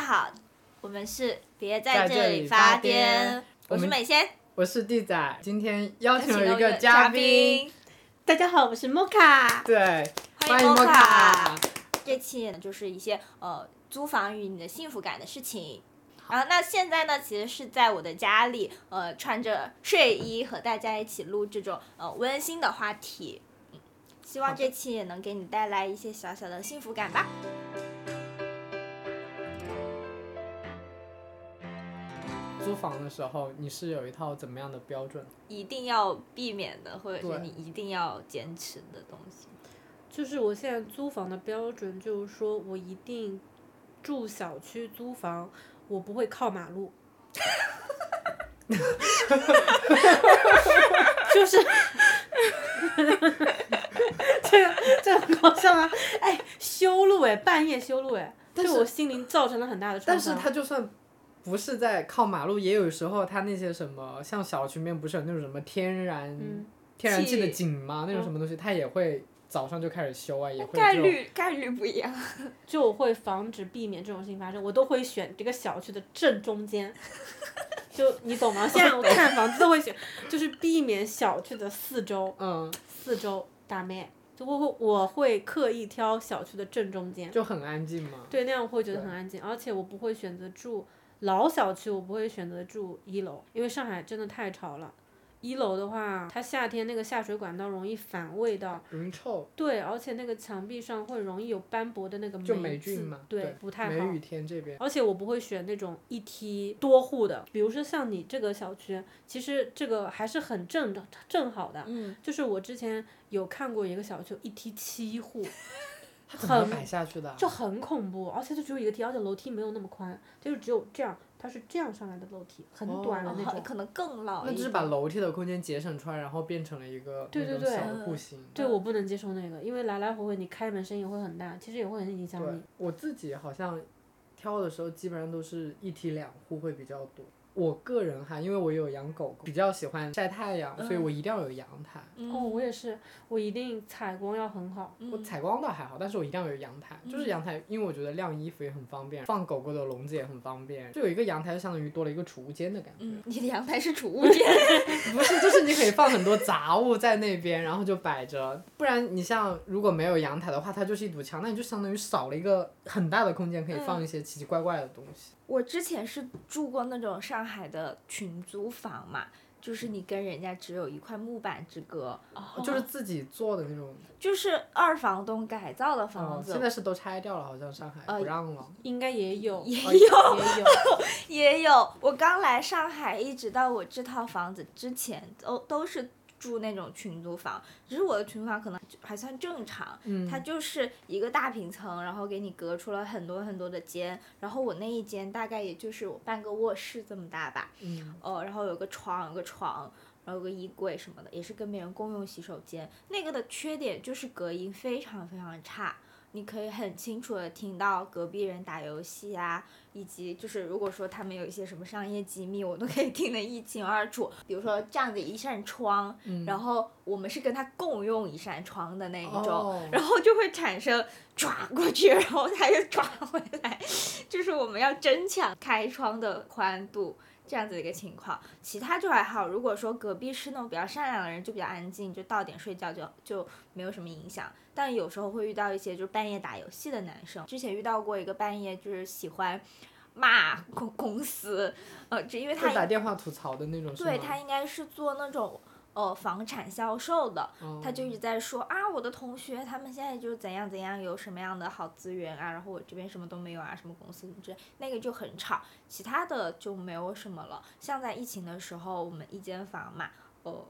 好，我们是别在这这里发癫癫，我是美仙，我是地仔，今天邀请了一个嘉宾，大家好，我是莫卡。对，欢迎莫 Mocha 这期呢就是一些呃租房与你的幸福感的事情。然后那现在呢，其实是在我的家里，呃，穿着睡衣和大家一起录这种呃温馨的话题。嗯，希望这期也能给你带来一些小小的幸福感吧。租房的时候，你是有一套怎么样的标准？一定要避免的，或者是你一定要坚持的东西。就是我现在租房的标准，就是说我一定住小区租房，我不会靠马路。就是 这个这很搞笑吗？哎，修路哎，半夜修路哎，对我心灵造成了很大的创伤。但是他就算不是在靠马路，也有时候它那些什么，像小区里面不是有那种什么天然、嗯天然气的井吗？那种嗯什么东西，它也会早上就开始修啊，也会概率概率不一样。就我会防止避免这种事情发生，我都会选这个小区的正中间。就你懂吗？现在我看房子都会选，就是避免小区的四周，嗯，四周打咩，就我会我会刻意挑小区的正中间，就很安静嘛。对，那样我会觉得很安静，而且我不会选择住老小区，我不会选择住一楼，因为上海真的太潮了。一楼的话，它夏天那个下水管道容易反味道，容易臭，对，而且那个墙壁上会容易有斑驳的那个霉菌嘛，对，不太好。梅雨天这边，而且我不会选那种一梯多户的，比如说像你这个小区，其实这个还是很正的正好的。嗯，就是我之前有看过一个小区，一梯七户，它怎么很摆下去的啊？就很恐怖，而且就只有一个梯，而且楼梯没有那么宽，就是只有这样，它是这样上来的楼梯，很短的那种。哦可能更老一那就是把楼梯的空间节省出来，然后变成了一个对对对那种小户型。对，我不能接受那个，因为来来回回你开门声音会很大，其实也会很影响你。，我自己好像挑的时候基本上都是一梯两户会比较多。我个人哈，因为我有养狗狗，比较喜欢晒太阳，所以我一定要有阳台。嗯哦，我也是，我一定采光要很好。我采光倒还好，但是我一定要有阳台，就是阳台，因为我觉得晾衣服也很方便，放狗狗的笼子也很方便，就有一个阳台，就相当于多了一个储物间的感觉。嗯，你的阳台是储物间。不是，就是你可以放很多杂物在那边，然后就摆着。不然你像如果没有阳台的话，它就是一堵墙，那你就相当于少了一个很大的空间，可以放一些奇奇怪怪的东西。我之前是住过那种上海的群租房嘛，就是你跟人家只有一块木板之隔，就是自己做的那种。就是二房东改造的哦房，子，现在是都拆掉了，好像上海呃不让了。应该也有，也哦有也有。也有。我刚来上海，一直到我这套房子之前，都都是住那种群租房，只是我的群租房可能还算正常，嗯它就是一个大平层，然后给你隔出了很多很多的间，然后我那一间大概也就是我半个卧室这么大吧，嗯，呃，然后有个床，有个床，然后有个衣柜什么的，也是跟别人共用洗手间。那个的缺点就是隔音非常非常差，你可以很清楚的听到隔壁人打游戏啊，以及就是如果说他们有一些什么商业机密，我都可以听得一清二楚。比如说这样子一扇窗，嗯然后我们是跟他共用一扇窗的那一种，哦然后就会产生抓过去，然后他又 抓回来，就是我们要争抢开窗的宽度。这样子的一个情况，其他就还好。如果说隔壁是那种比较善良的人，就比较安静，就到点睡觉就就没有什么影响。但有时候会遇到一些就是半夜打游戏的男生，之前遇到过一个半夜就是喜欢骂公公司，呃，只因为他打电话吐槽的那种？对他应该是做那种呃房产销售的，哦他就一直在说啊，我的同学他们现在就怎样怎样，有什么样的好资源啊，然后我这边什么都没有啊，什么公司之类，那个就很吵，其他的就没有什么了。像在疫情的时候，我们一间房嘛，呃，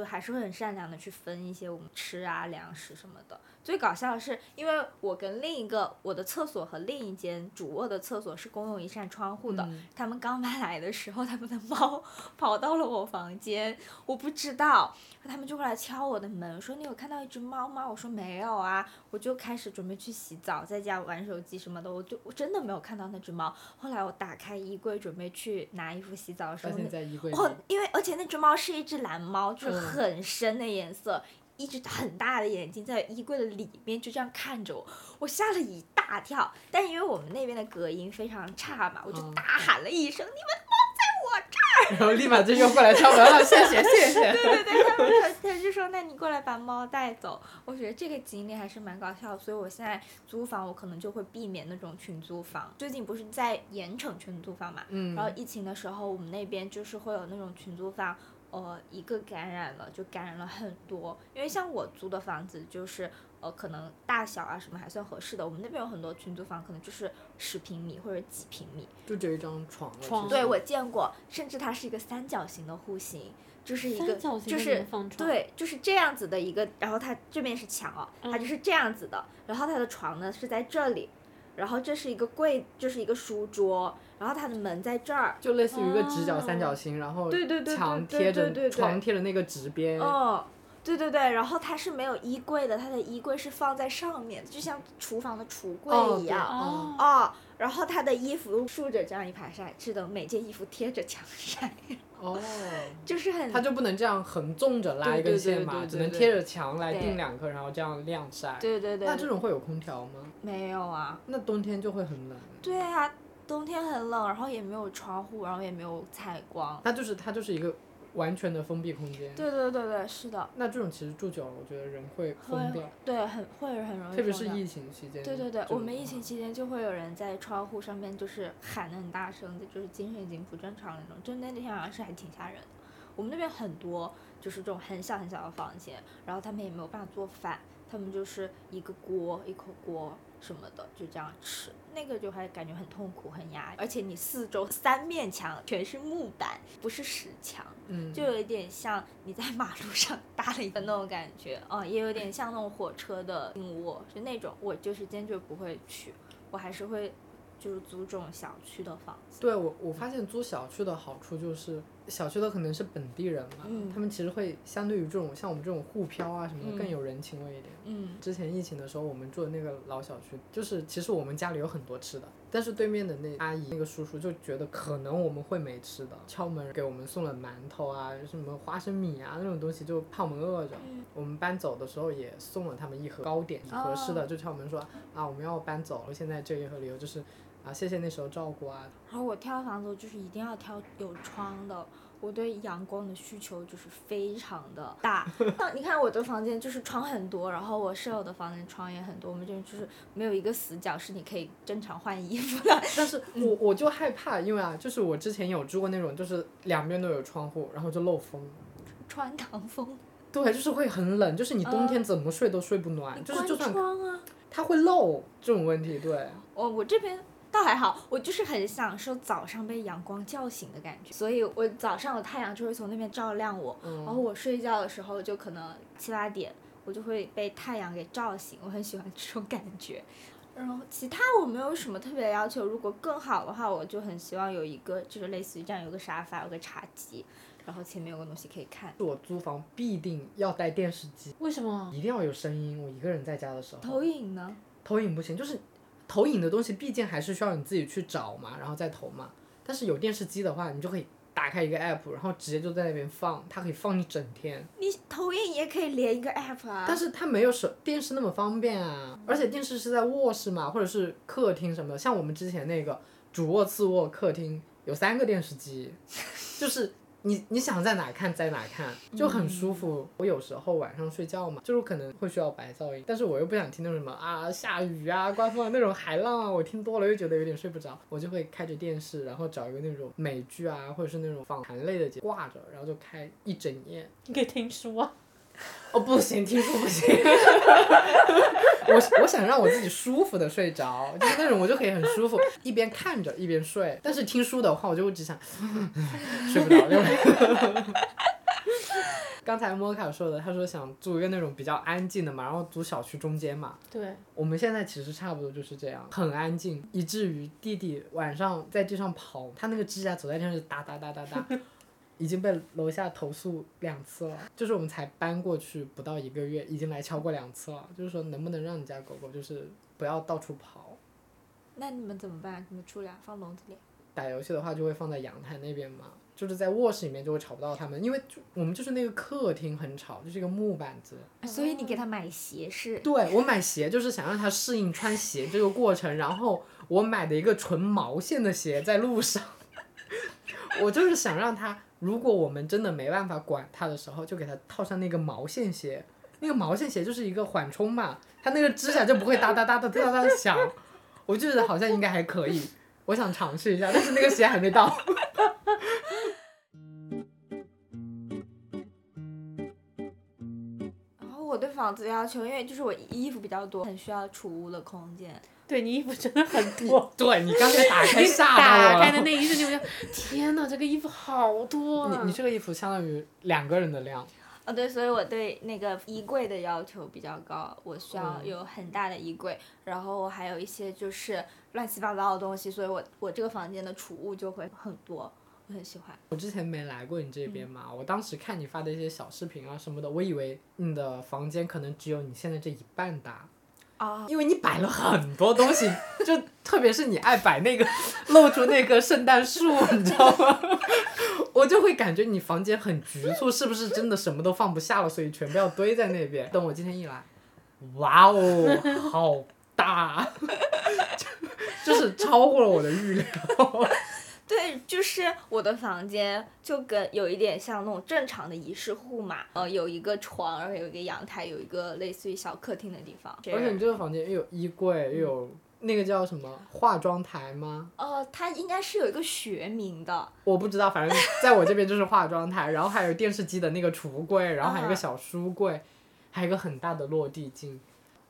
就还是会很善良的去分一些我们吃啊、粮食什么的。最搞笑的是，因为我跟另一个我的厕所和另一间主卧的厕所是共用一扇窗户的，嗯他们刚搬来的时候，他们的猫 跑到了我房间，我不知道，他们就过来敲我的门，说你有看到一只猫吗？我说没有啊，我就开始准备去洗澡，在家玩手机什么的，我就我真的没有看到那只猫。后来我打开衣柜准备去拿衣服洗澡的时候，那现在衣柜里。哦，因为而且那只猫是一只蓝猫，就是嗯很深的颜色。一只很大的眼睛在衣柜的里面就这样看着我，我吓了一大跳。但因为我们那边的隔音非常差嘛，我就嗯大喊了一声：“你们猫在我这儿 然后立马就又过来敲门了，谢谢谢谢。对对对，他他就说，那你过来把猫带走。我觉得这个经历还是蛮搞笑的，所以我现在租房，我可能就会避免那种群租房。最近不是在盐城群租房嘛，嗯然后疫情的时候，我们那边就是会有那种群租房，呃，一个感染了就感染了很多。因为像我租的房子就是。呃，可能大小啊什么还算合适的。我们那边有很多群租房，可能就是十平米或者几平米，就只有一张床。床对，我见过，甚至它是一个三角形的户型，就是一个就是对，就是这样子的一个，然后它这边是墙哦，它嗯就是这样子的，然后它的床呢是在这里，然后这是一个柜，就是一个书桌，然后它的门在这儿，就类似于一个直角三角形，然后对对对墙贴着床贴着那个直边。哦。对对对，然后它是没有衣柜的，它的衣柜是放在上面，就像厨房的橱柜一样。哦，哦，然后它的衣服竖着这样一排晒，是的，每件衣服贴着墙 晒，哦，就是很它就不能这样横纵着拉一根线嘛，只能贴着墙来对钉两颗，然后这样晾晒。对对对，那这种会有空调吗？没有啊。那冬天就会很冷。对啊，冬天很冷，然后也没有窗户，然后也没有采光。它就是它就是一个完全的封闭空间。对对对对，是的，那这种其实住久了，我觉得人会疯会掉，对很会很容易。特别是疫。情期间。对对对我们疫情期间就会有人在窗户上面就是喊的很大声的，就是精神已经不正常那种，就那天好像是还挺吓人的。我们那边很多就是这种很小很小的房间，然后他们也没有办法做饭，他们就是一个锅一口锅什么的就这样吃，那个就还感觉很痛苦很压抑，而且你四周三面墙全是木板，不是石墙。嗯，就有一点像你在马路上搭了一个那种感觉，哦，也有点像那种火车的硬卧，就那种，我就是坚决不会去，我还是会就是租这种小区的房子。对我，我发现租小区的好处就是，小区的可能是本地人嘛，嗯他们其实会相对于这种像我们这种沪漂啊什么的嗯更有人情味一点。嗯之前疫情的时候，我们住的那个老小区，就是其实我们家里有很多吃的，但是对面的那阿姨那个叔叔就觉得可能我们会没吃的，敲门给我们送了馒头啊，什么花生米啊那种东西，就怕我们饿着。嗯我们搬走的时候也送了他们一盒糕点，一盒式的，就敲门说啊我们要搬走了，现在这一盒理由就是啊谢谢那时候照顾啊，然后我挑房子就是一定要挑有窗的，我对阳光的需求就是非常的大。像你看我的房间就是窗很多，然后我舍友的房间窗也很多，我们这边就是没有一个死角是你可以正常换衣服的。但是我我就害怕，因为啊，就是我之前有住过那种，就是两边都有窗户，然后就漏风。穿堂风，对，就是会很冷，就是你冬天怎么睡都睡不暖，就是就算窗啊。它会漏这种问题，对。哦我这边倒还好，我就是很享受早上被阳光叫醒的感觉，所以我早上的太阳就会从那边照亮我，然后嗯，我睡觉的时候就可能七八点，我就会被太阳给照醒，我很喜欢这种感觉。然后其他我没有什么特别的要求，如果更好的话，我就很希望有一个就是类似于这样有个沙发，有个茶几，然后前面有个东西可以看。我租房必定要带电视机，为什么？一定要有声音。我一个人在家的时候，投影呢？投影不行，就是投影的东西，毕竟还是需要你自己去找嘛，然后再投嘛。但是有电视机的话，你就可以打开一个 app，然后直接就在那边放，它可以放一整天。你投影也可以连一个 app 啊。但是它没有手电视那么方便啊，而且电视是在卧室嘛，或者是客厅什么的。像我们之前那个主卧、次卧、客厅有三个电视机，就是你你想在哪看在哪看，就很舒服。我有时候晚上睡觉嘛，就是可能会需要白噪音，但是我又不想听那种什么啊下雨啊、刮风啊那种海浪啊，我听多了又觉得有点睡不着，我就会开着电视，然后找一个那种美剧啊，或者是那种访谈类的节挂着，然后就开一整夜。你可以听书啊。哦，不行，听说不行。我我想让我自己舒服的睡着，就是那种我就可以很舒服，一边看着一边睡。但是听书的话，我就会只想 睡不着。就 刚才莫卡说的，他说想租一个那种比较安静的嘛，然后租小区中间嘛。对，我们现在其实差不多就是这样，很安静，以至于弟弟晚上在地上跑，他那个指甲走在地上是哒哒哒哒哒，已经被楼下投诉两次了。就是我们才搬过去不到一个月，已经来敲过两次了。就是说能不能让你家狗狗就是不要到处跑。那你们怎么办？你们处理啊？放笼子里？打游戏的话就会放在阳台那边嘛，就是在卧室里面就会吵不到他们，因为就我们就是那个客厅很吵，就是一个木板子。所以你给他买鞋是？对我买鞋就是想让他适应穿鞋这个过程，然后我买的一个纯毛线的鞋在路上，我就是想让他，如果我们真的没办法管他的时候，就给他套上那个毛线鞋，那个毛线鞋就是一个缓冲嘛，它那个指甲就不会哒哒哒的哒哒的响，我就觉得好像应该还可以，我想尝试一下，但是那个鞋还没到。然后我对房子要求，因为就是我衣服比较多，很需要储物的空间。对你衣服真的很 多。对你刚才打开吓到我了。打开的那一瞬间，我就天呐，这个衣服好多啊！你你这个衣服相当于两个人的量。哦，对，所以我对那个衣柜的要求比较高，我需要嗯有很大的衣柜，然后我还有一些就是乱七八糟的东西，所以我我这个房间的储物就会很多，我很喜欢。我之前没来过你这边嘛，我当时看你发的一些小视频啊什么的，我以为你的房间可能只有你现在这一半大，因为你摆了很多东西，就特别是你爱摆那个露出那个圣诞树，你知道吗？我就会感觉你房间很局促，是不是真的什么都放不下了，所以全部要堆在那边？等我今天一来，哇哦，好大，就就是超过了我的预料。对，就是我的房间就跟有一点像那种正常的一室户嘛，呃，有一个床，然后有一个阳台，有一个类似于小客厅的地方。而且你这个房间又有衣柜，又有那个叫什么化妆台吗？呃，它应该是有一个学名的，我不知道，反正在我这边就是化妆台，然后还有电视机的那个橱柜，然后还有一个啊小书柜，还有一个很大的落地镜。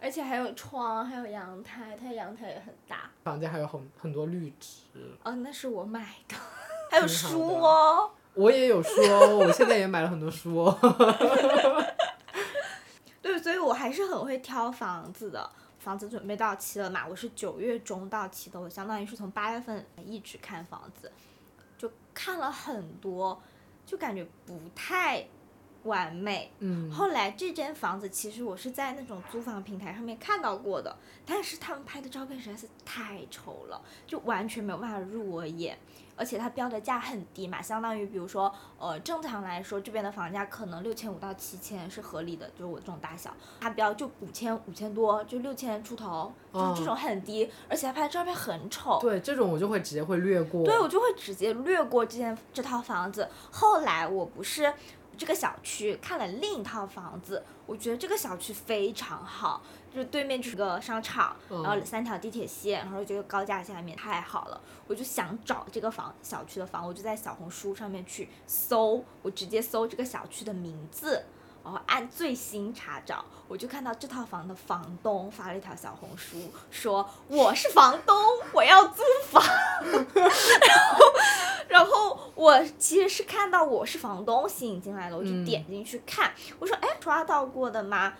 而且还有窗，还有阳台，它阳台也很大。房间还有很很多绿植，哦，那是我买的，还有书哦。我也有书哦，我现在也买了很多书哦。对，所以我还是很会挑房子的。房子准备到期了嘛，我是九月中到期的，我相当于是从八月份一直看房子，就看了很多，就感觉不太完美。嗯，后来这间房子其实我是在那种租房平台上面看到过的，但是他们拍的照片实在是太丑了，就完全没有办法入我眼。而且它标的价很低嘛，相当于比如说，呃，正常来说这边的房价可能六千五到七千是合理的，就是我这种大小，它标就五千五千多，就六千出头，就是这种很低，而且它拍的照片很丑。对，这种我就会直接会略过。对，我就会直接略过这间这套房子。后来我不是这个小区看了另一套房子，我觉得这个小区非常好，就是对面就是个商场，然后嗯三条地铁线，然后这个高架下面太好了，我就想找这个房小区的房，我就在小红书上面去搜，我直接搜这个小区的名字。然后按最新查找，我就看到这套房的房东发了一条小红书，说我是房东，我要租房。然 后我其实是看到我是房东吸引进来的，我就嗯点进去看，我说哎刷到过的吗？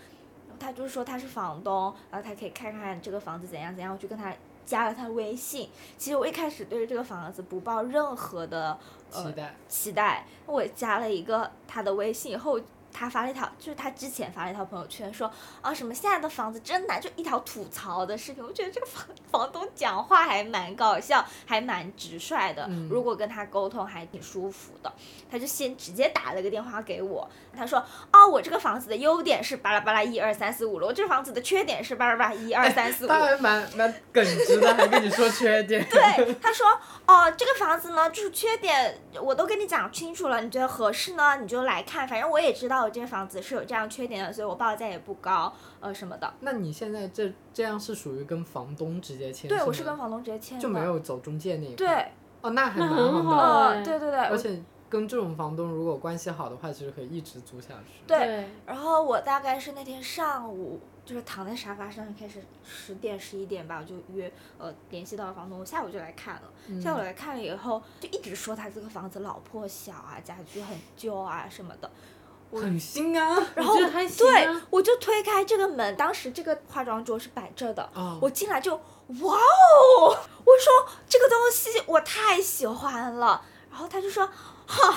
他就说他是房东，然后他可以看看这个房子怎样怎样，我就跟他加了他的微信。其实我一开始对这个房子不抱任何的呃期待。期待，我加了一个他的微信以后。他发了一条，就是他之前发了一条朋友圈说啊什么现在的房子真难，就一条吐槽的视频。我觉得这个房 房东讲话还蛮搞笑，还蛮直率的。嗯如果跟他沟通还挺舒服的。他就先直接打了个电话给我，他说哦我这个房子的优点是巴拉巴拉一二三四五了，我这个房子的缺点是巴拉巴拉一二三四五。他还蛮蛮耿直的，还跟你说缺点。对，他说哦，这个房子呢，就是缺点我都跟你讲清楚了，你觉得合适呢，你就来看。反正我也知道我这个房子是有这样缺点的，所以我报价也不高，呃什么的。那你现在这这样是属于跟房东直接签？对，我是跟房东直接签的。就没有走中介那一块。对，哦，那还蛮很好对对对，而且跟这种房东如果关系好的话，其实可以一直租下去。对然后我大概是那天上午，就是躺在沙发上，开始十点十一点吧，我就约呃联系到了房东，我下午就来看了。嗯下午来看了以后，就一直说他这个房子老破小啊，家具很旧啊什么的。很新啊。然后对啊，我就推开这个门，当时这个化妆桌是摆这的，哦我进来就哇哦，我说这个东西我太喜欢了，然后他就说哈，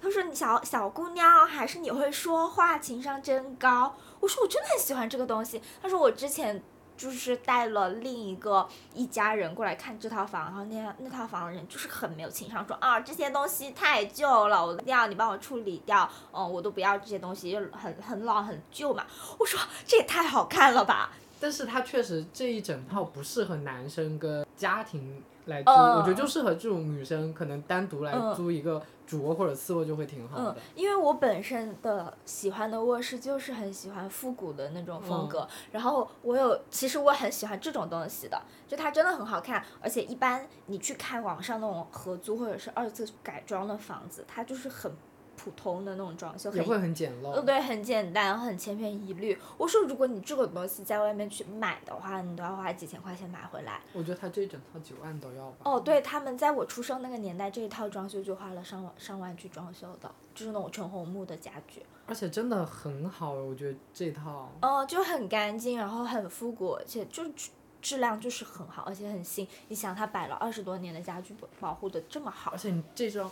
他说你小小姑娘还是你会说话，情商真高。我说我真的很喜欢这个东西。他说我之前就是带了另一个一家人过来看这套房，然后那那套房的人就是很没有情商，说啊这些东西太旧了，我一定要你帮我处理掉，嗯，我都不要这些东西，就很很老很旧嘛。我说这也太好看了吧。但是它确实这一整套不适合男生跟家庭来租，嗯我觉得就适合这种女生可能单独来嗯租一个主卧或者次卧就会挺好嗯的。，因为我本身的喜欢的卧室就是很喜欢复古的那种风格，然后我有，其实我很喜欢这种东西的，就它真的很好看，而且一般你去看网上那种合租或者是二次改装的房子，它就是很普通的那种装修，很也会很简陋。呃，对，很简单，很千篇一律。我说，如果你这个东西在外面去买的话，你都要花几千块钱买回来。我觉得他这一整套几万都要吧。哦，对，他们在我出生那个年代，这一套装修就花了上万上万去装修的，就是那种纯红木的家具。而且真的很好，我觉得这套。哦，就很干净，然后很复古，而且就质质量就是很好，而且很新。你想，它摆了二十多年的家具，保保护的这么好而，且你这张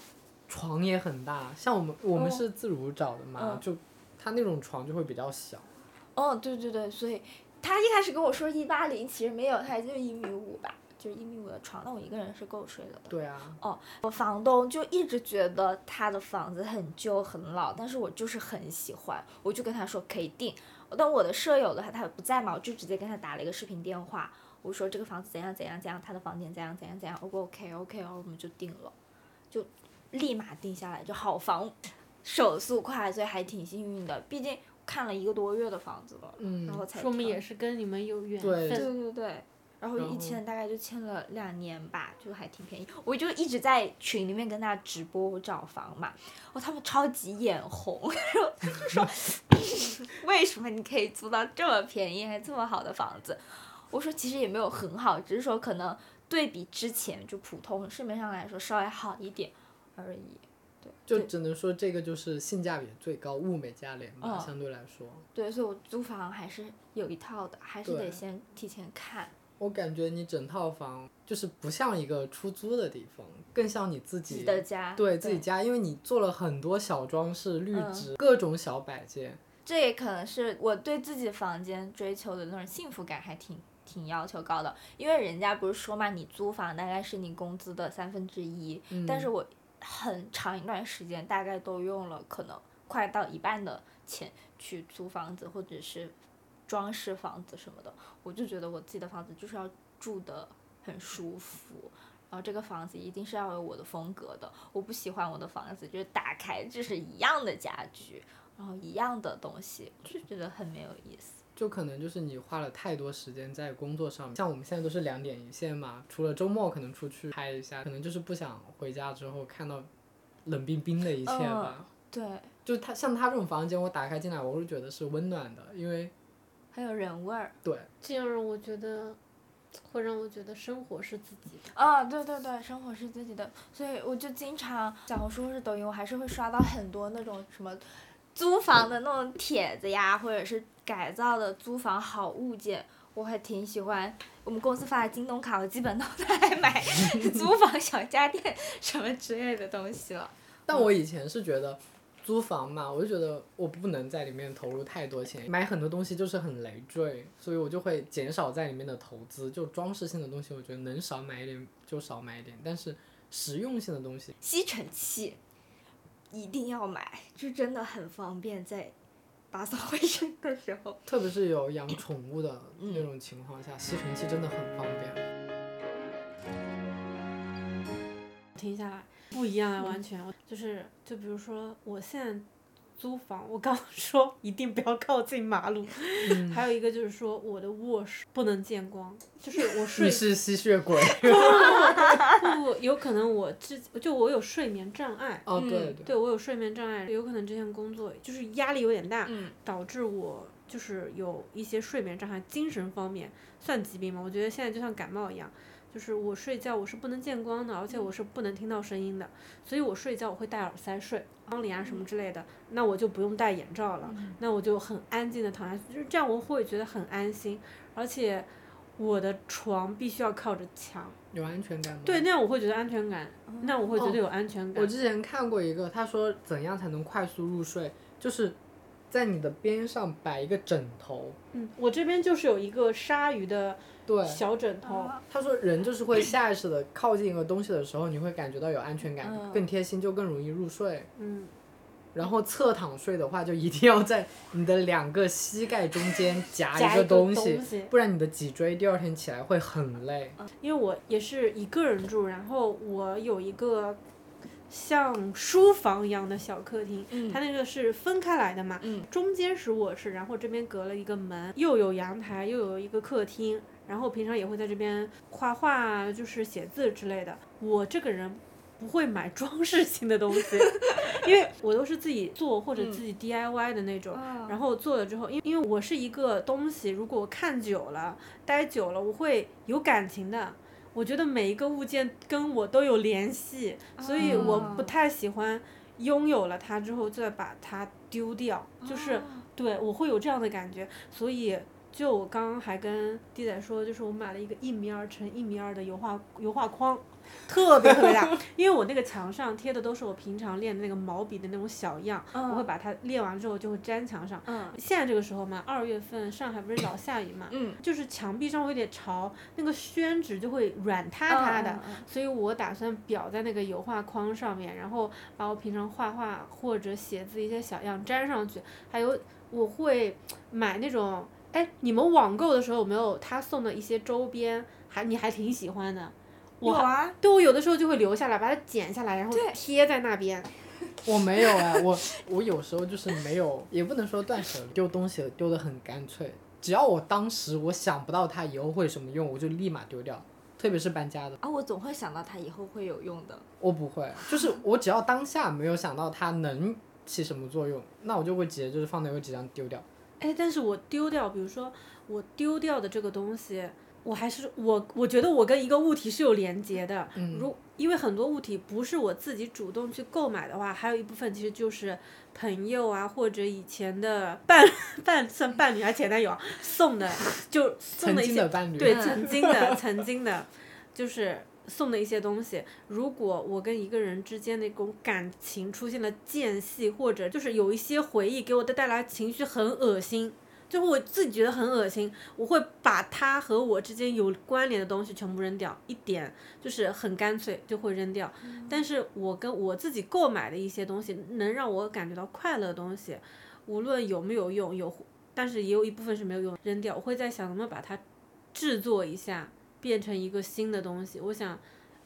床也很大，像我们我们哦是自如找的嘛，嗯就他那种床就会比较小。哦，对对对，所以他一开始跟我说一八零，其实没有，他就一米五吧，就是一米五的床，那我一个人是够睡了的。对啊，哦我房东就一直觉得他的房子很旧很老，但是我就是很喜欢，我就跟他说可以定。但我的舍友的话他不在嘛，我就直接跟他打了一个视频电话，我说这个房子怎样怎样怎样，他的房间怎样怎样怎样，O 不 OK OK，然后我们就定了，就立马定下来，就好房手速快，所以还挺幸运的，毕竟看了一个多月的房子了，嗯然后才说明挑也是跟你们有缘分对。对对，然后一签大概就签了两年吧，就还挺便宜。我就一直在群里面跟他直播找房嘛，哦，他们超级眼红，然后他就说 为什么你可以租到这么便宜还这么好的房子？我说其实也没有很好，只是说可能对比之前就普通市面上来说稍微好一点而已。对，对就只能说这个就是性价比最高，物美价廉吧，嗯相对来说。对，所以我租房还是有一套的，还是得先提前看。我感觉你整套房就是不像一个出租的地方，更像你自自己己的家，对自己家，因为你做了很多小装饰、绿嗯植、各种小摆件。这也可能是我对自己房间追求的那种幸福感还挺挺要求高的，因为人家不是说嘛，你租房大概是你工资的三分之一，嗯但是我很长一段时间大概都用了可能快到一半的钱去租房子或者是装饰房子什么的，我就觉得我自己的房子就是要住的很舒服。然后这个房子一定是要有我的风格的，我不喜欢我的房子就是打开就是一样的家具，然后一样的东西，就觉得很没有意思。就可能就是你花了太多时间在工作上面，像我们现在都是两点一线嘛，除了周末可能出去拍一下，可能就是不想回家之后看到冷冰冰的一切吧。对，就他像他这种房间，我打开进来，我会觉得是温暖的，因为很有人味儿。对这样让我觉得，会让我觉得生活是自己的。啊，对对对，生活是自己的，所以我就经常小红书或者抖音，我还是会刷到很多那种什么租房的那种帖子呀，或者是改造的租房好物件，我还挺喜欢。我们公司发的京东卡，我基本都在买 租房小家电什么之类的东西了。但我以前是觉得租房嘛，我就觉得我不能在里面投入太多钱，买很多东西就是很累赘，所以我就会减少在里面的投资。就装饰性的东西，我觉得能少买一点就少买一点，但是实用性的东西，吸尘器一定要买，就真的很方便，在打扫卫生的时候。特别是有养宠物的那种情况下，吸尘器真的很方便。停下来不一样啊，完全就是就比如说我现在租房，我刚说一定不要靠近马路，嗯还有一个就是说我的卧室不能见光，就是我 睡你是吸血鬼。不不有可能我之就我有睡眠障碍。哦，嗯对对。对我有睡眠障碍，有可能之前工作就是压力有点大，嗯导致我就是有一些睡眠障碍，精神方面算疾病吗？我觉得现在就像感冒一样，就是我睡觉我是不能见光的，而且我是不能听到声音的，所以我睡觉我会戴耳塞睡，窗帘啊什么之类的，那我就不用戴眼罩了，那我就很安静的躺下去，就是这样我会觉得很安心，而且我的床必须要靠着墙，有安全感吗？对，那样我会觉得安全感，那我会觉得有安全感。我之前看过一个，他说怎样才能快速入睡，就是在你的边上摆一个枕头。嗯，我这边就是有一个鲨鱼的对，小枕头，啊他说人就是会下意识的靠近一个东西的时候，你会感觉到有安全感，嗯更贴心，就更容易入睡。嗯，然后侧躺睡的话，就一定要在你的两个膝盖中间夹夹一个个东西，不然你的脊椎第二天起来会很累。因为我也是一个人住，然后我有一个像书房一样的小客厅，嗯它那个是分开来的嘛，嗯中间是卧室，然后这边隔了一个门，又有阳台，又有一个客厅，然后平常也会在这边画画，就是写字之类的。我这个人不会买装饰性的东西，因为我都是自己做或者自己 DIY 的那种。啊然后做了之后，因因为我是一个东西，如果我看久了、待久了，我会有感情的。我觉得每一个物件跟我都有联系，所以我不哦太喜欢拥有了它之后再把它丢掉，就是哦对我会有这样的感觉。所以就我刚刚还跟弟仔说，就是我买了一个一米二乘一米二的油画油画框，特别特别大，因为我那个墙上贴的都是我平常练的那个毛笔的那种小样，我会嗯把它练完之后就会粘墙上。嗯现在这个时候嘛，二月份上海不是老下雨嘛，嗯就是墙壁上会有点潮，那个宣纸就会软塌塌的。所以我打算裱在那个油画框上面，然后把我平常画画或者写字一些小样粘上去。还有我会买那种，哎，你们网购的时候有没有他送的一些周边？还你还挺喜欢的。我有啊，对我有的时候就会留下来，把它剪下来，然后贴在那边。我没有啊，我我有时候就是没有，也不能说断舍离，丢东西丢的很干脆。只要我当时我想不到它以后会什么用，我就立马丢掉。特别是搬家的，啊，我总会想到它以后会有用的。我不会，就是我只要当下没有想到它能起什么作用，那我就会直接就是放在有几张丢掉。哎，但是我丢掉，比如说我丢掉的这个东西，我还是我我觉得我跟一个物体是有连接的。嗯如因为很多物体不是我自己主动去购买的话，还有一部分其实就是朋友啊，或者以前的伴 伴算伴侣还是前男友啊送的，就送的一些对 曾经的曾经的，就是送的一些东西。如果我跟一个人之间那种感情出现了间隙，或者就是有一些回忆给我的带来情绪很恶心。就是我自己觉得很恶心，我会把它和我之间有关联的东西全部扔掉，一点就是很干脆就会扔掉。但是我跟我自己购买的一些东西，能让我感觉到快乐的东西，无论有没有用，有，但是也有一部分是没有用，扔掉。我会在想能不能把它制作一下，变成一个新的东西。我想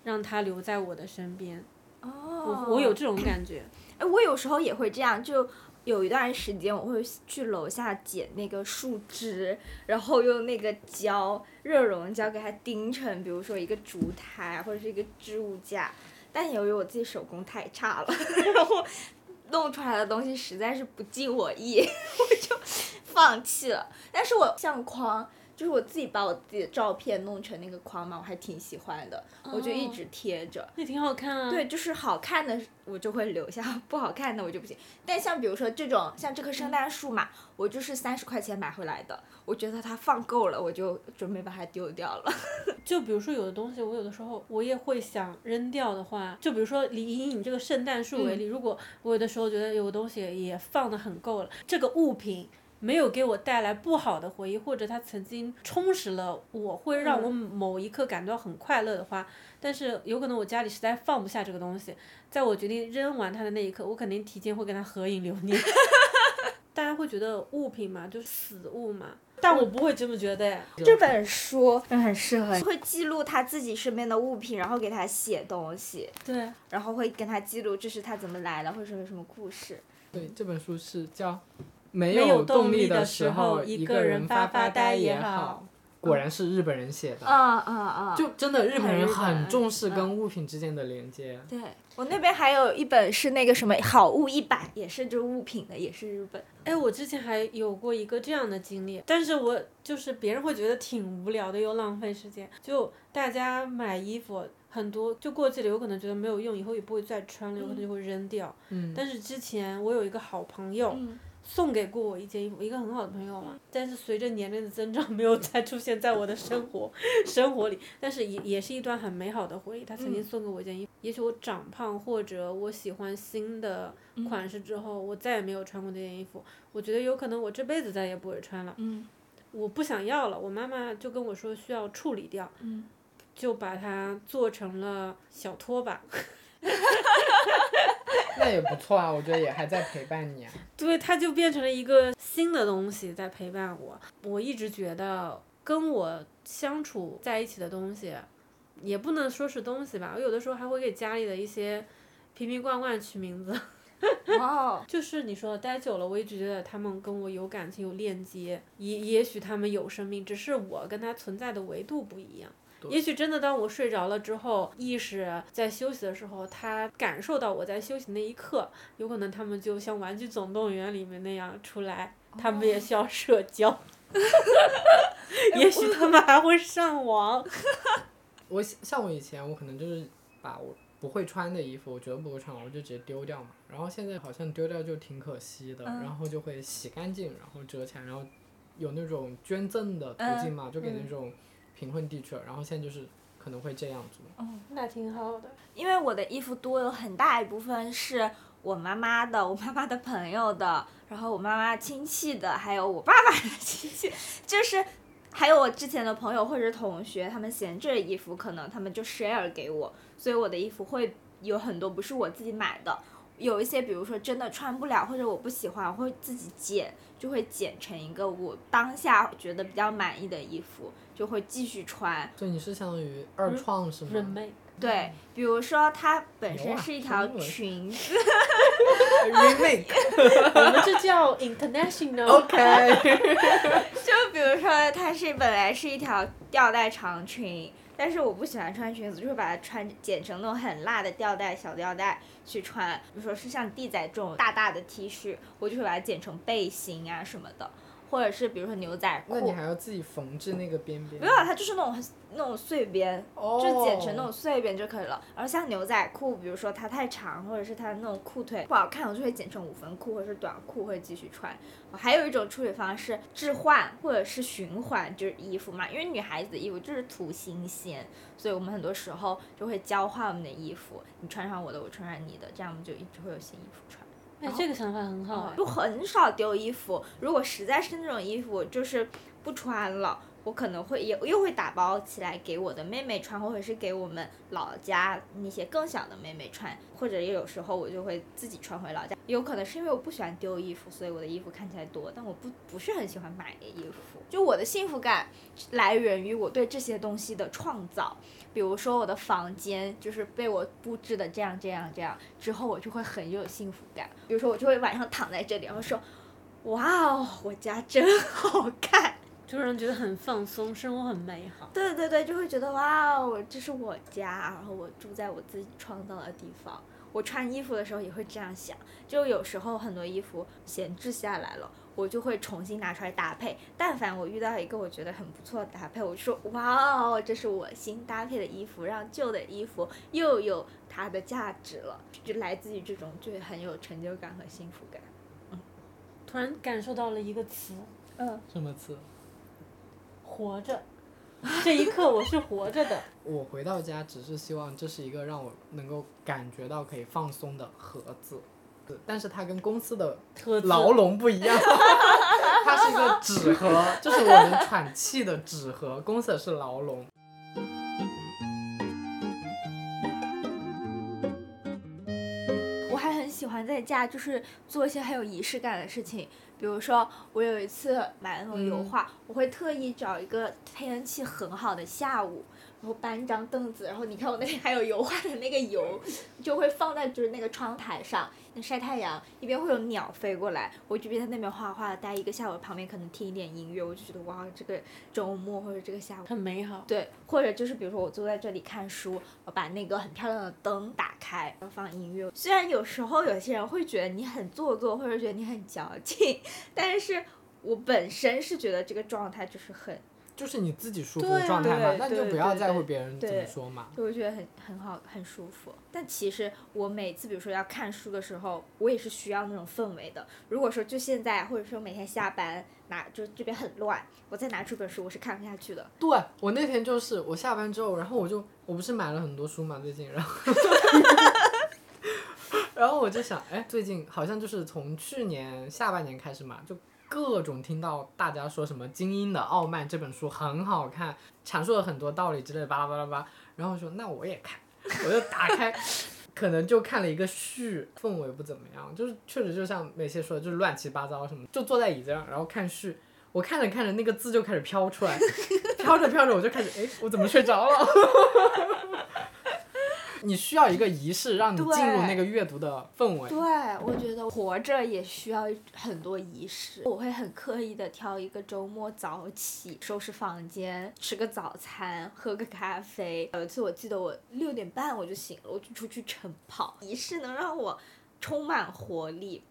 让它留在我的身边。哦我我有这种感觉。哎，我有时候也会这样，就有一段时间我会去楼下捡那个树枝，然后用那个胶热熔胶给它钉成，比如说一个烛台或者是一个置物架。但由于我自己手工太差了，然后弄出来的东西实在是不尽我意，我就放弃了。但是我相框。就是我自己把我自己的照片弄成那个框嘛，我还挺喜欢的，我就一哦直贴着。也挺好看啊。对，就是好看的我就会留下，不好看的我就不行。但像比如说这种，像这棵圣诞树嘛，我就是三十块钱买回来的，我觉得它放够了，我就准备把它丢掉了。就比如说有的东西，我有的时候我也会想扔掉的话，就比如说以以你这个圣诞树为例，如果我有的时候觉得有个东西也放的很够了，这个物品。没有给我带来不好的回忆，或者它曾经充实了我，会让我某一刻感到很快乐的话，但是有可能我家里实在放不下这个东西，在我决定扔完它的那一刻，我肯定提前会跟它合影留念。大家会觉得物品嘛，就是死物嘛，但我不会这么觉得。这本书很适合，会记录他自己身边的物品，然后给他写东西，对，然后会跟他记录这是他怎么来的，或者是有什么故事。对，这本书是叫《没没有动动力的的时时候一一个人人发发发呆也也好》，果然是日本人写的。啊啊啊！就真的日本人很重视跟物品之间的连接。对我那边还有一本是那个什么《好物一百》，也是就是物品的，也是日本。哎，我之前还有过一个这样的经历，但是我就是别人会觉得挺无聊的，又浪费时间。就大家买衣服，很多就过季了，有可能觉得没有用，以后也不会再穿了，有可能就会扔掉。嗯，但是之前我有一个好朋友。嗯送给过我一件衣服，一个很好的朋友嘛。但是随着年龄的增长，没有再出现在我的生活 生活里。但是也也是一段很美好的回忆。他曾经送给我一件衣服，也许我长胖或者我喜欢新的款式之后，我再也没有穿过这件衣服。我觉得有可能我这辈子再也不会穿了。嗯我不想要了，我妈妈就跟我说需要处理掉，嗯就把它做成了小拖把。那也不错啊，我觉得也还在陪伴你啊。对，它就变成了一个新的东西在陪伴我。我一直觉得跟我相处在一起的东西，也不能说是东西吧，我有的时候还会给家里的一些瓶瓶罐罐取名字。哇哦，就是你说的待久了，我一直觉得他们跟我有感情、有链接，也也许他们有生命，只是我跟他存在的维度不一样。对也许真的当我睡着了之后，意识在休息的时候，他感受到我在休息那一刻，有可能他们就像《玩具总动员》里面那样出来，他们也需要社交。也许他们还会上网。我像我以前，我可能就是把我不会穿的衣服，我觉得不会穿，我就直接丢掉嘛。然后现在好像丢掉就挺可惜的，嗯然后就会洗干净，然后折起来，然后有那种捐赠的途径嘛，就给那种贫困地区了。然后现在就是可能会这样做。那挺好的。因为我的衣服多有很大一部分是我妈妈的，我妈妈的朋友的，然后我妈妈亲戚的，还有我爸爸的亲戚，就是还有我之前的朋友或者同学，他们闲置的衣服，可能他们就 share 给我，所以我的衣服会有很多不是我自己买的。有一些，比如说真的穿不了，或者我不喜欢，我会自己剪，就会剪成一个我当下觉得比较满意的衣服，就会继续穿。对你是相当于二创是吗人妹，对，比如说它本身是一条裙子？remake。我们这叫 international。OK。就比如说它是本来是一条吊带长裙，但是我不喜欢穿裙子，就会把它穿剪成那种很辣的吊带小吊带去穿。比如说是像地仔这种大大的 T 恤，我就会把它剪成背心啊什么的，或者是比如说牛仔裤。那你还要自己缝制那个边边？不要，它就是那种那种碎边，哦，就剪成那种碎边就可以了。然后像牛仔裤，比如说它太长，或者是它那种裤腿不好看，我就会剪成五分裤或者是短裤，会继续穿。还有一种处理方式，置换或者是循环，就是衣服嘛，因为女孩子的衣服就是图新鲜，所以我们很多时候就会交换我们的衣服，你穿上我的，我穿上你的，这样我们就一直会有新衣服穿。哎，这个想法很好哎。就很少丢衣服。如果实在是那种衣服就是不穿了，我可能会也又会打包起来给我的妹妹穿，或者是给我们老家那些更小的妹妹穿，或者也有时候我就会自己穿回老家。有可能是因为我不喜欢丢衣服，所以我的衣服看起来多，但我不不是很喜欢买衣服。就我的幸福感来源于我对这些东西的创造。比如说我的房间就是被我布置的这样这样这样，之后我就会很有幸福感。比如说我就会晚上躺在这里，然后说，哇哦，我家真好看。就让人觉得很放松，生活很美好。对对对，就会觉得哇哦，这是我家，然后我住在我自己创造的地方。我穿衣服的时候也会这样想，就有时候很多衣服闲置下来了，我就会重新拿出来搭配。但凡我遇到一个我觉得很不错的搭配，我就说哇哦，这是我新搭配的衣服，让旧的衣服又有它的价值了，就来自于这种就很有成就感和幸福感。嗯突然感受到了一个词，嗯，什么词？活着。这一刻我是活着的。我回到家只是希望这是一个让我能够感觉到可以放松的盒子，对但是它跟公司的特牢笼不一样，它是一个纸盒，就是我们喘气的纸盒，公司的是牢笼。我还很喜欢在家就是做一些很有仪式感的事情，比如说我有一次买那种油画，我会特意找一个天气很好的下午，然后搬一张凳子，然后你看我那里还有油画的那个油，就会放在就是那个窗台上，那晒太阳，一边会有鸟飞过来，我就边在那边画画，待一个下午，旁边可能听一点音乐，我就觉得哇，这个周末或者这个下午很美好。对，或者就是比如说我坐在这里看书，我把那个很漂亮的灯打开，然后放音乐。虽然有时候有些人会觉得你很做作，或者觉得你很矫情，但是我本身是觉得这个状态就是很就是你自己舒服的状态嘛，那你就不要在乎别人怎么说嘛。就会觉得很很好，很舒服。但其实我每次比如说要看书的时候，我也是需要那种氛围的。如果说就现在，或者说每天下班拿就这边很乱，我再拿出本书，我是看不下去的。对我那天就是我下班之后，然后我就我不是买了很多书嘛，最近，然后 然后我就想，哎，最近好像就是从去年下半年开始嘛，就各种听到大家说什么《精英的傲慢》这本书很好看，阐述了很多道理之类，巴拉巴拉巴。然后说那我也看，我就打开，可能就看了一个序，氛围不怎么样，就是确实就像美谢说的，就是乱七八糟什么，就坐在椅子上，然后看序。我看着看着，那个字就开始飘出来，飘着飘着，我就开始，哎，我怎么睡着了？你需要一个仪式，让你进入那个阅读的氛围。对，我觉得活着也需要很多仪式。我会很刻意的挑一个周末早起，收拾房间，吃个早餐，喝个咖啡。有一次我记得我六点半我就醒了，我就出去晨跑。仪式能让我充满活力。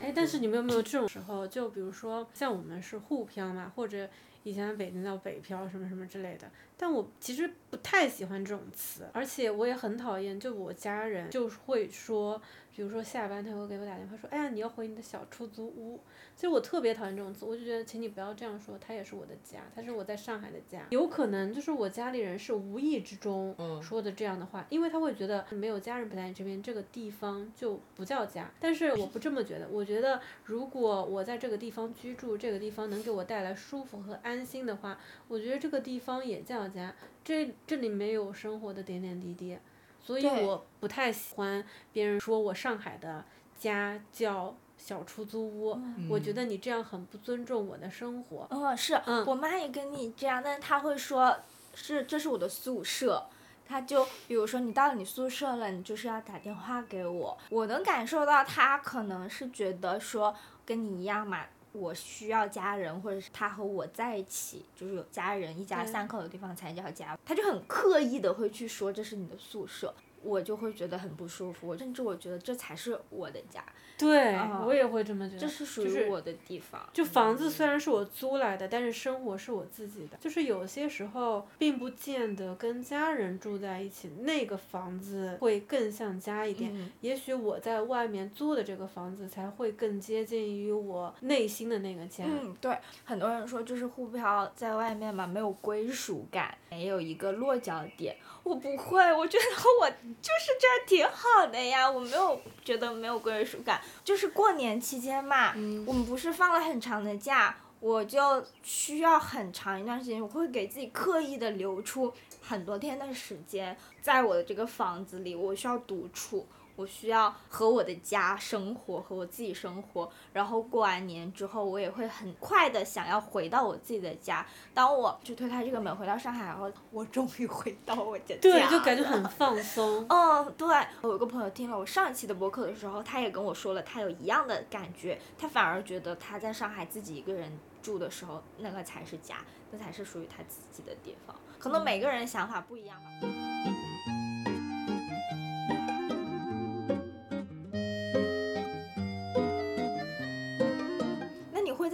哎，但是你们有没有这种时候？就比如说像我们是沪漂嘛，或者以前北京叫北漂什么什么之类的。但我其实不太喜欢这种词，而且我也很讨厌，就我家人就会说，比如说下班他会给我打电话说，哎呀，你要回你的小出租屋。其实我特别讨厌这种词，我就觉得，请你不要这样说，它也是我的家，它是我在上海的家。有可能就是我家里人是无意之中嗯说的这样的话，因为他会觉得没有家人不在你这边，这个地方就不叫家。但是我不这么觉得，我觉得如果我在这个地方居住，这个地方能给我带来舒服和安心的话，我觉得这个地方也叫家。这这里面有生活的点点滴滴，所以我不太喜欢别人说我上海的家叫小出租屋，我觉得你这样很不尊重我的生活。嗯，是、嗯我妈也跟你这样，但是她会说，是这是我的宿舍。她就比如说你到了你宿舍了，你就是要打电话给我。我能感受到她可能是觉得说跟你一样嘛，我需要家人，或者是他和我在一起，就是有家人一家三口的地方才叫家。他就很刻意的会去说这是你的宿舍，我就会觉得很不舒服，甚至我觉得这才是我的家，对，啊我也会这么觉得。这是属于我的地方。就房子虽然是我租来的，但是生活是我自己的。就是有些时候并不见得跟家人住在一起，那个房子会更像家一点。嗯也许我在外面租的这个房子才会更接近于我内心的那个家。嗯，对，很多人说就是沪漂在外面嘛，没有归属感，没有一个落脚点。我不会，我觉得我就是这儿挺好的呀，我没有觉得没有归属感。就是过年期间嘛，我们不是放了很长的假，我就需要很长一段时间，我会给自己刻意的留出很多天的时间，在我的这个房子里，我需要独处。我需要和我的家生活，和我自己生活，然后过完年之后，我也会很快的想要回到我自己的家。当我就推开这个门回到上海，然后我终于回到我的家对，就感觉很放松。嗯，对，我有个朋友听了我上一期的播客的时候，他也跟我说了，他有一样的感觉，他反而觉得他在上海自己一个人住的时候，那个才是家，那才是属于他自己的地方。可能每个人想法不一样吧。那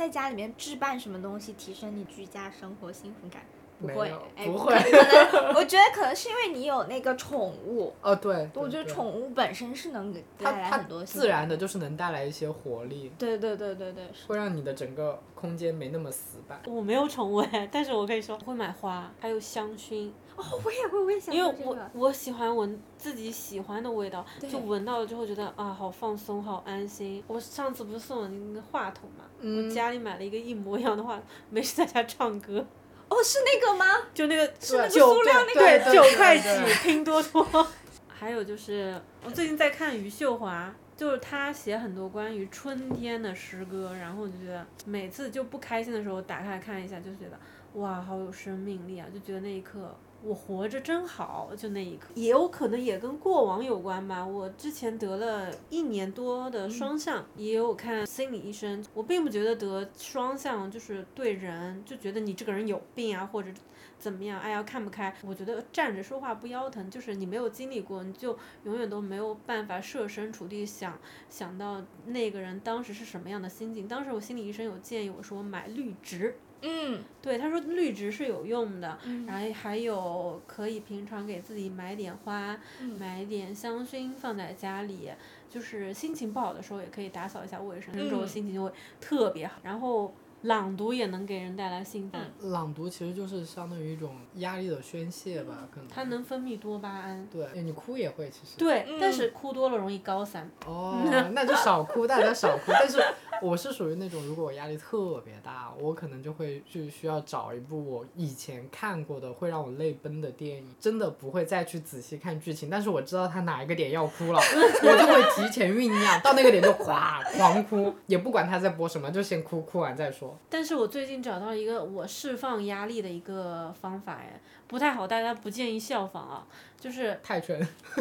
在家里面置办什么东西，提升你居家生活幸福感？不会不会可能 我觉得可能是因为你有那个宠物，哦，对，我觉得宠物本身是能带来很多幸自然的就是能带来一些活力，对对对对对，会让你的整个空间没那么死板。我没有宠物哎，但是我可以说我会买花，还有香薰，哦，我也会，我也想因为我。我喜欢闻自己喜欢的味道，就闻到了之后觉得啊好放松，好安心。我上次不是送了那个话筒嘛，嗯我家里买了一个一模一样的话筒，没事在家唱歌，哦，是那个吗？就那个是那个塑料那个对对九块几拼多多。还有就是我最近在看余秀华。就是他写很多关于春天的诗歌，然后我就觉得每次就不开心的时候打开来看一下，就觉得哇，好有生命力啊！就觉得那一刻我活着真好，就那一刻，也有可能也跟过往有关吧。我之前得了一年多的双向，也有看心理医生。我并不觉得得双向就是对人就觉得你这个人有病啊，或者怎么样，哎呀看不开。我觉得站着说话不腰疼，就是你没有经历过，你就永远都没有办法设身处地想想到那个人当时是什么样的心境。当时我心理医生有建议我说买绿植。嗯，对，他说绿植是有用的，然后还有可以平常给自己买点花，买点香薰放在家里，就是心情不好的时候也可以打扫一下卫生，这种心情就会特别好。然后。朗读也能给人带来兴奋。朗读其实就是相当于一种压力的宣泄吧，可能。它能分泌多巴胺。对，你哭也会其实。对，但是哭多了容易高三。哦，那就少哭，大家少哭。但是我是属于那种，如果我压力特别大，我可能就会去需要找一部我以前看过的会让我泪奔的电影，真的不会再去仔细看剧情，但是我知道他哪一个点要哭了，我就会提前酝酿，到那个点就哗狂哭，也不管他在播什么，就先哭，哭完再说。但是我最近找到一个我释放压力的一个方法哎，不太好，大家不建议效仿啊，就是 泰拳。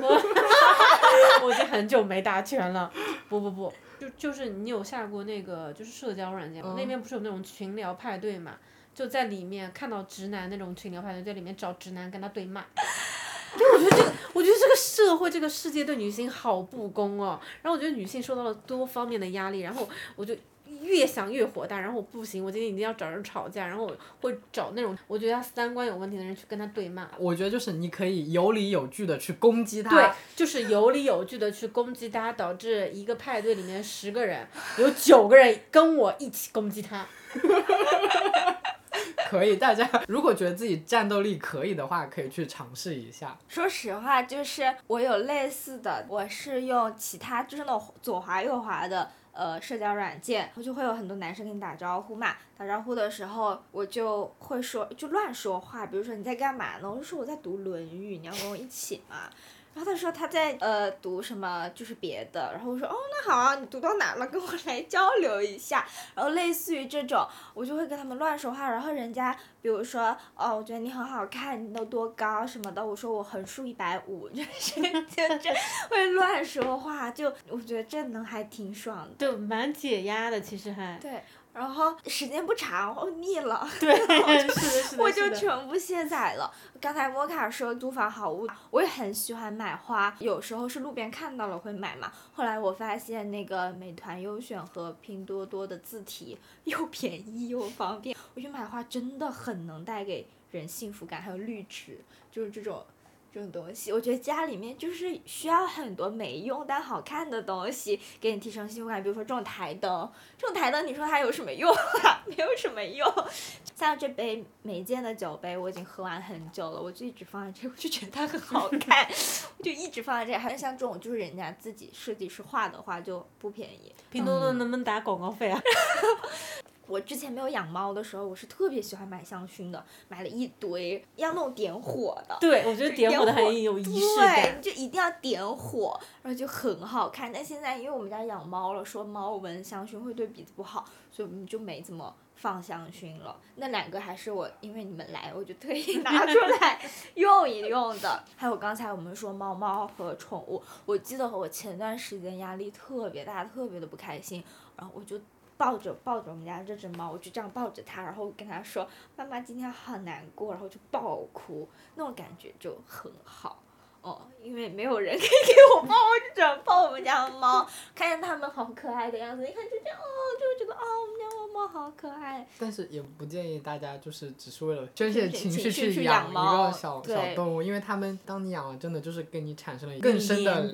我已经很久没打拳了，不不不，就就是你有下过那个就是社交软件吗？那边不是有那种群聊派对嘛？就在里面看到直男那种群聊派对，在里面找直男跟他对骂。就我觉得这个，我觉得这个社会这个世界对女性好不公哦。然后我觉得女性受到了多方面的压力，然后我就。越想越火大，然后我不行，我今天一定要找人吵架，然后我会找那种我觉得他三观有问题的人去跟他对骂。我觉得就是你可以有理有据的去攻击他。对，就是有理有据的去攻击他，导致一个派对里面十个人有九个人跟我一起攻击他。可以，大家如果觉得自己战斗力可以的话，可以去尝试一下。说实话，就是我有类似的，我是用其他就是那种左滑右滑的。呃，社交软件，然后就会有很多男生跟你打招呼嘛。打招呼的时候，我就会说，就乱说话。比如说你在干嘛呢？我就说我在读《论语》，你要跟我一起吗？然后他说他在呃读什么，就是别的。然后我说哦，那好啊，你读到哪了？跟我来交流一下。然后类似于这种，我就会跟他们乱说话。然后人家比如说哦，我觉得你很好看，你都多高什么的。我说我横竖一百五，就是就这会乱说话，就我觉得这能还挺爽的。对，蛮解压的，其实还。对。然后时间不长，我腻了，对，是的，我就全部卸载了。刚才摩卡说租房好物，我也很喜欢买花，有时候是路边看到了会买嘛。后来我发现那个美团优选和拼多多的自提又便宜又方便，我觉得买花真的很能带给人幸福感，还有绿植，就是这种。这种东西，我觉得家里面就是需要很多没用但好看的东西，给你提升幸福感。比如说这种台灯，这种台灯你说它有什么用啊？没有什么用。像这杯美见的酒杯，我已经喝完很久了，我就一直放在这，我就觉得它很好看，我就一直放在这。还是像这种，就是人家自己设计师画的话就不便宜。拼多多能不能打广告费啊？我之前没有养猫的时候，我是特别喜欢买香薰的，买了一堆，要那种点火的。对，我觉得点火的很有仪式感。对，就一定要点火，然后就很好看。但现在因为我们家养猫了，说猫闻香薰会对鼻子不好，所以我们就没怎么放香薰了。那两个还是我因为你们来，我就特意 拿出来用一用的。还有刚才我们说猫猫和宠物，我记得我前段时间压力特别大，特别的不开心，然后我就。抱着抱着我们家这只猫，我就这样抱着它，然后跟它说：“妈妈今天很难过。”然后就爆哭，那种感觉就很好。哦，因为没有人 可以给我抱，我就只能抱我们家的猫，看见它们好可爱的样子，一看就这样，哦，就会觉得哦，我们家猫猫好可爱。但是也不建议大家就是只是为了宣泄情绪去养一个小小动物，因为它们当你养了，真的就是跟你产生了更深的，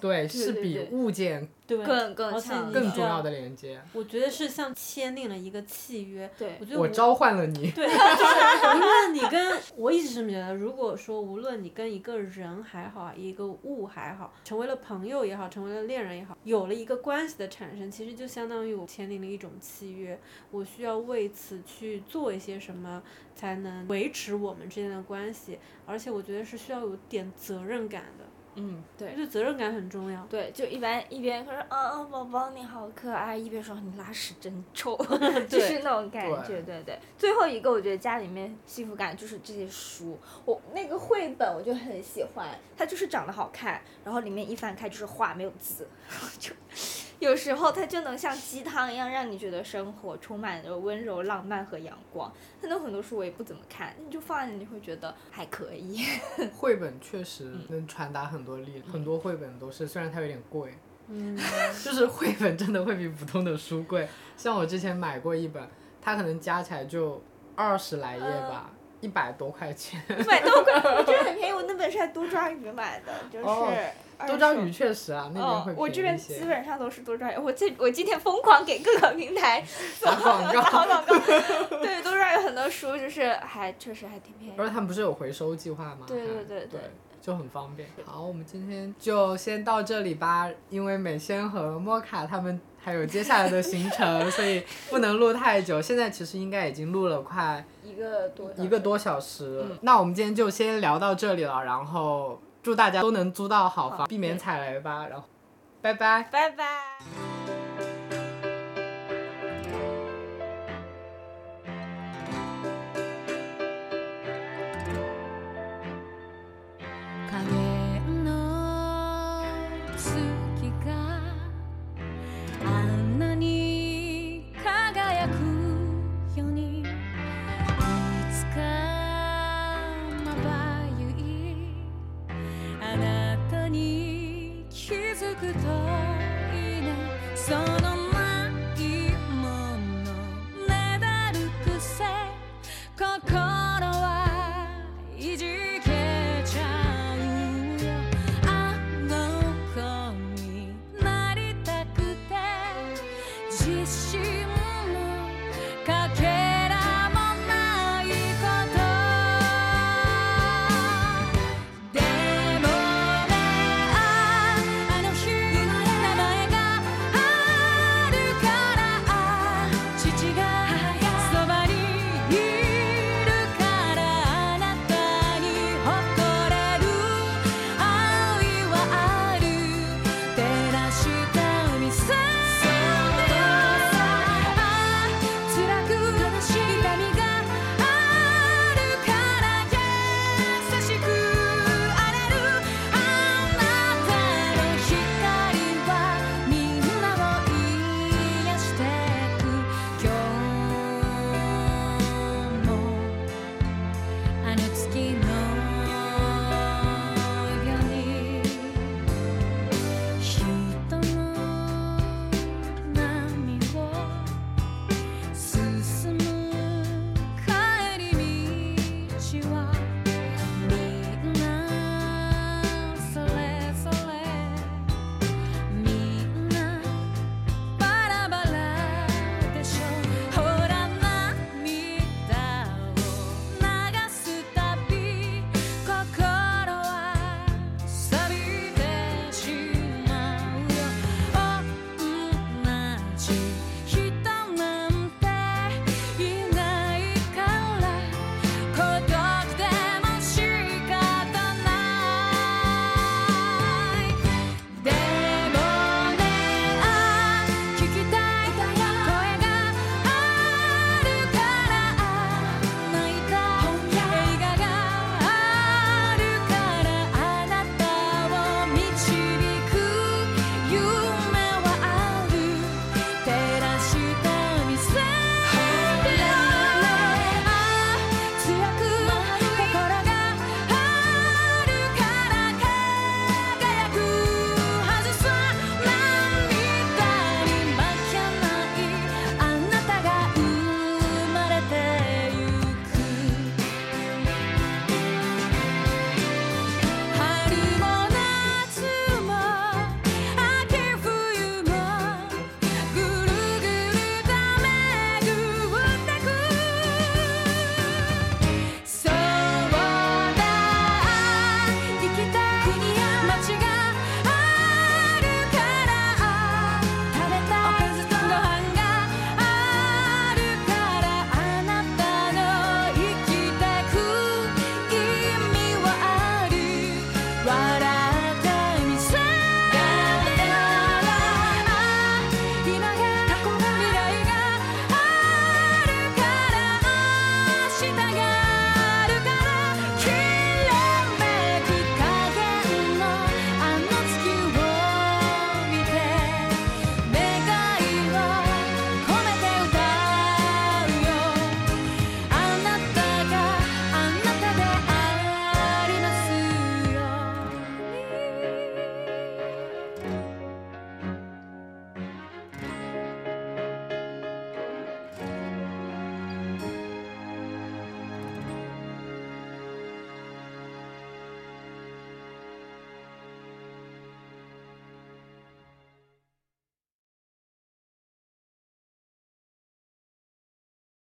对，是比物件。更更强更重要的连接，我觉得是像签订了一个契约。对，我觉得我召唤了你。对，就是无论你跟我一直这么觉得，如果说无论你跟一个人还好，一个物还好，成为了朋友也好，成为了恋人也好，有了一个关系的产生，其实就相当于我签订了一种契约，我需要为此去做一些什么，才能维持我们之间的关系，而且我觉得是需要有点责任感的。嗯，对。就责任感很重要。对，就一般一边说，嗯嗯，宝宝你好可爱，一边说你拉屎真臭，就是那种感觉，对对。最后一个，我觉得家里面幸福感就是这些书，我那个绘本我就很喜欢，它就是长得好看，然后里面一翻开就是画没有字，就。有时候它就能像鸡汤一样，让你觉得生活充满着温柔、浪漫和阳光。很多很多书我也不怎么看，你就放在那你会觉得还可以。绘本确实能传达很多力量，很多绘本都是，虽然它有点贵，嗯，就是绘本真的会比普通的书贵。像我之前买过一本，它可能加起来就二十来页吧，一百多块钱。一百多块，我觉得很便宜。我那本是在多抓鱼买的，就是。多抓鱼确实啊，那边会我这边基本上都是多抓鱼。我这我今天疯狂给各个平台打广告，打广告。对，多抓鱼很多书就是还确实还挺便宜。而且他们不是有回收计划吗？对对对对，就很方便。好，我们今天就先到这里吧，因为美仙和莫卡他们还有接下来的行程，所以不能录太久。现在其实应该已经录了快一个多一个多小时。那我们今天就先聊到这里了，然后。祝大家都能租到好房，避免踩雷吧。然后，拜拜，拜拜。